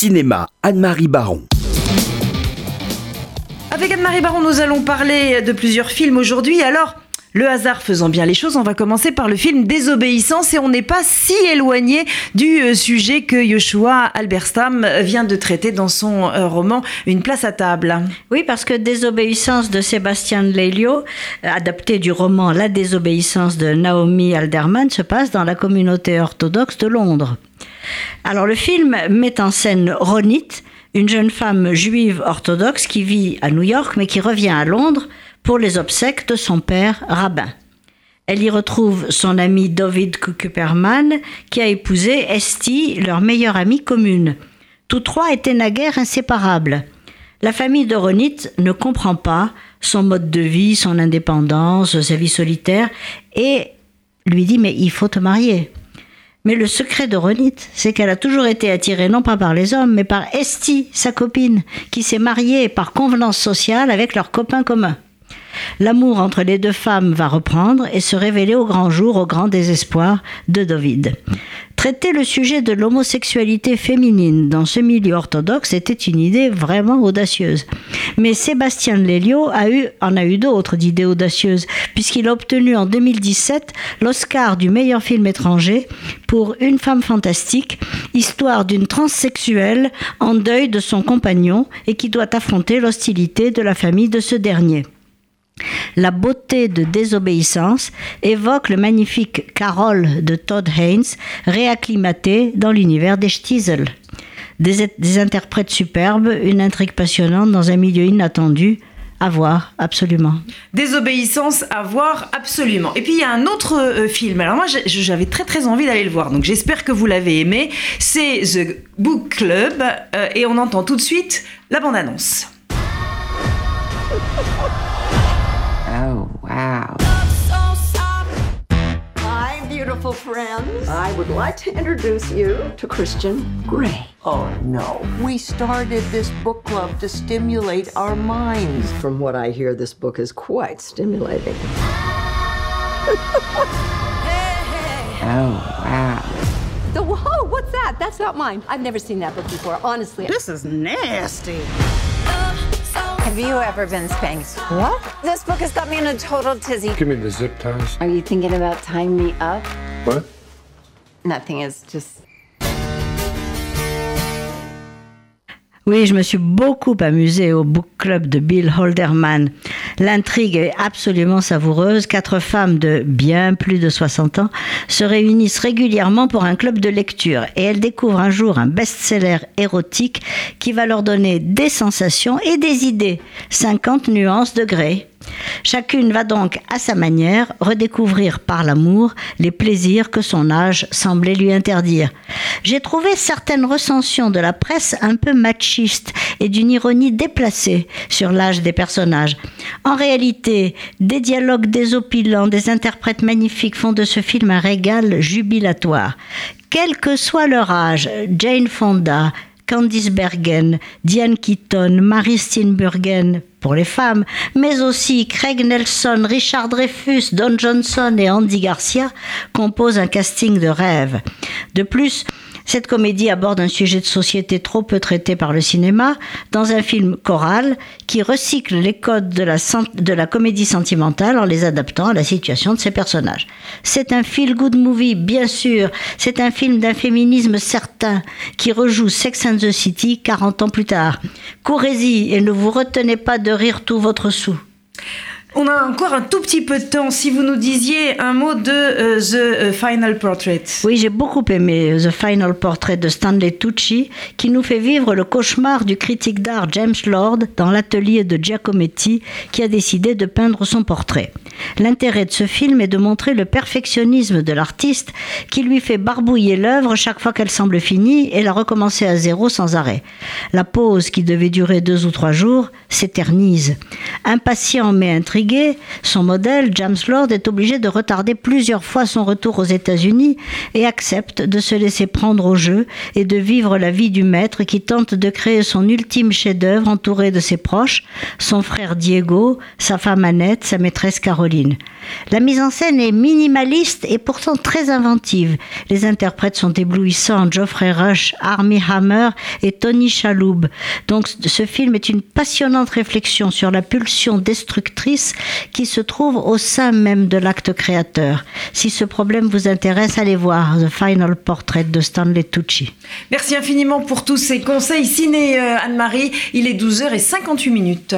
Cinéma, Anne-Marie Baron. Avec Anne-Marie Baron, nous allons parler de plusieurs films aujourd'hui. Alors, le hasard faisant bien les choses, on va commencer par le film Désobéissance et on n'est pas si éloigné du euh, sujet que Joshua Alberstam vient de traiter dans son euh, roman Une place à table. Oui, parce que Désobéissance de Sébastien Lelio, euh, adapté du roman La désobéissance de Naomi Alderman, se passe dans la communauté orthodoxe de Londres. Alors le film met en scène Ronit, une jeune femme juive orthodoxe qui vit à New York mais qui revient à Londres pour les obsèques de son père rabbin. Elle y retrouve son ami David Kuperman qui a épousé Esti, leur meilleure amie commune. Tous trois étaient naguère inséparables. La famille de Ronit ne comprend pas son mode de vie, son indépendance, sa vie solitaire et lui dit mais il faut te marier. Mais le secret de Ronit, c'est qu'elle a toujours été attirée non pas par les hommes, mais par Esti, sa copine, qui s'est mariée par convenance sociale avec leur copain commun. L'amour entre les deux femmes va reprendre et se révéler au grand jour, au grand désespoir de David. Traiter le sujet de l'homosexualité féminine dans ce milieu orthodoxe était une idée vraiment audacieuse. Mais Sébastien Lelio a eu, en a eu d'autres d'idées audacieuses, puisqu'il a obtenu en 2017 l'Oscar du meilleur film étranger pour Une femme fantastique, histoire d'une transsexuelle en deuil de son compagnon et qui doit affronter l'hostilité de la famille de ce dernier. La beauté de désobéissance évoque le magnifique Carole de Todd Haynes, réacclimaté dans l'univers des Stiesel. Des, interprètes superbes, une intrigue passionnante dans un milieu inattendu. À voir, absolument. Désobéissance, à voir, absolument. Et puis il y a un autre euh, film. Alors moi, j'avais très très envie d'aller le voir, donc j'espère que vous l'avez aimé. C'est The Book Club, euh, et on entend tout de suite la bande-annonce. Beautiful friends. I would like to introduce you to Christian Grey. Oh, no. We started this book club to stimulate our minds. From what I hear, this book is quite stimulating. Oh, wow. The whoa, what's that? That's not mine. I've never seen that book before, honestly. This is nasty. Have you ever been spanked? What? This book has got me in a total tizzy. Give me the zip ties. Are you thinking about tying me up? What? Nothing is just. Oui, je me suis beaucoup amusée au book club de Bill Holderman. L'intrigue est absolument savoureuse. Quatre femmes de bien plus de 60 ans se réunissent régulièrement pour un club de lecture et elles découvrent un jour un best-seller érotique qui va leur donner des sensations et des idées. 50 nuances de gré. Chacune va donc, à sa manière, redécouvrir par l'amour les plaisirs que son âge semblait lui interdire. J'ai trouvé certaines recensions de la presse un peu machistes et d'une ironie déplacée sur l'âge des personnages. En réalité, des dialogues désopilants, des interprètes magnifiques font de ce film un régal jubilatoire. Quel que soit leur âge, Jane Fonda, Candice Bergen, Diane Keaton, Marie Steenburgen pour les femmes, mais aussi Craig Nelson, Richard Dreyfus, Don Johnson et Andy Garcia composent un casting de rêve. De plus, cette comédie aborde un sujet de société trop peu traité par le cinéma dans un film choral qui recycle les codes de la, comédie sentimentale en les adaptant à la situation de ses personnages. C'est un feel-good movie, bien sûr. C'est un film d'un féminisme certain qui rejoue Sex and the City 40 ans plus tard. Courez-y et ne vous retenez pas de rire tout votre sou. On a encore un tout petit peu de temps. Si vous nous disiez un mot de euh, The Final Portrait. Oui, j'ai beaucoup aimé The Final Portrait de Stanley Tucci, qui nous fait vivre le cauchemar du critique d'art James Lord dans l'atelier de Giacometti, qui a décidé de peindre son portrait. L'intérêt de ce film est de montrer le perfectionnisme de l'artiste, qui lui fait barbouiller l'œuvre chaque fois qu'elle semble finie et la recommencer à zéro sans arrêt. La pause, qui devait durer deux ou trois jours, s'éternise. Impatient mais intrigué, Son modèle, James Lord, est obligé de retarder plusieurs fois son retour aux États-Unis et accepte de se laisser prendre au jeu et de vivre la vie du maître qui tente de créer son ultime chef-d'œuvre entouré de ses proches, son frère Diego, sa femme Annette, sa maîtresse Caroline. La mise en scène est minimaliste et pourtant très inventive. Les interprètes sont éblouissants, Geoffrey Rush, Armie Hammer et Tony Chaloub. Donc ce film est une passionnante réflexion sur la pulsion destructrice qui se trouve au sein même de l'acte créateur. Si ce problème vous intéresse, allez voir The Final Portrait de Stanley Tucci. Merci infiniment pour tous ces conseils ciné, euh, Anne-Marie. Il est 12h58 minutes.